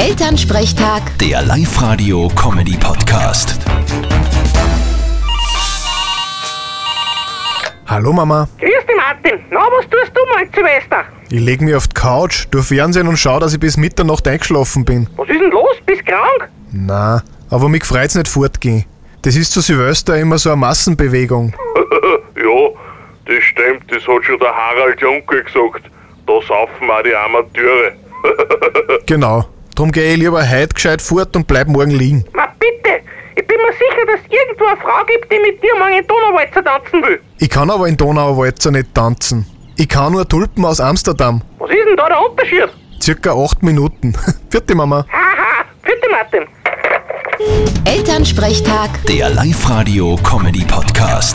Elternsprechtag, Der Live-Radio-Comedy-Podcast. Hallo Mama, Grüß dich, Martin. Na, was tust du mal, Silvester? ich leg mich auf die Couch, tu Fernsehen und schau, dass ich bis Mitternacht eingeschlafen bin. Was ist denn los? Bist krank? Na, aber mich freut's nicht fortgehen. Das ist zu Silvester immer so eine Massenbewegung. Ja, das stimmt, das hat schon der Harald Junke gesagt. Da saufen auch die Amateure. Genau. Drum gehe ich lieber heute gescheit fort und bleib morgen liegen. Ma, bitte. Ich bin mir sicher, dass es irgendwo eine Frau gibt, die mit dir morgen in Donauwalzer tanzen will. Ich kann aber in Donauwalzer nicht tanzen. Ich kann nur Tulpen aus Amsterdam. Was ist denn da der Unterschied? Circa acht Minuten. Vierte Mama. Haha, bitte, Martin. Elternsprechtag. Der Live-Radio-Comedy-Podcast.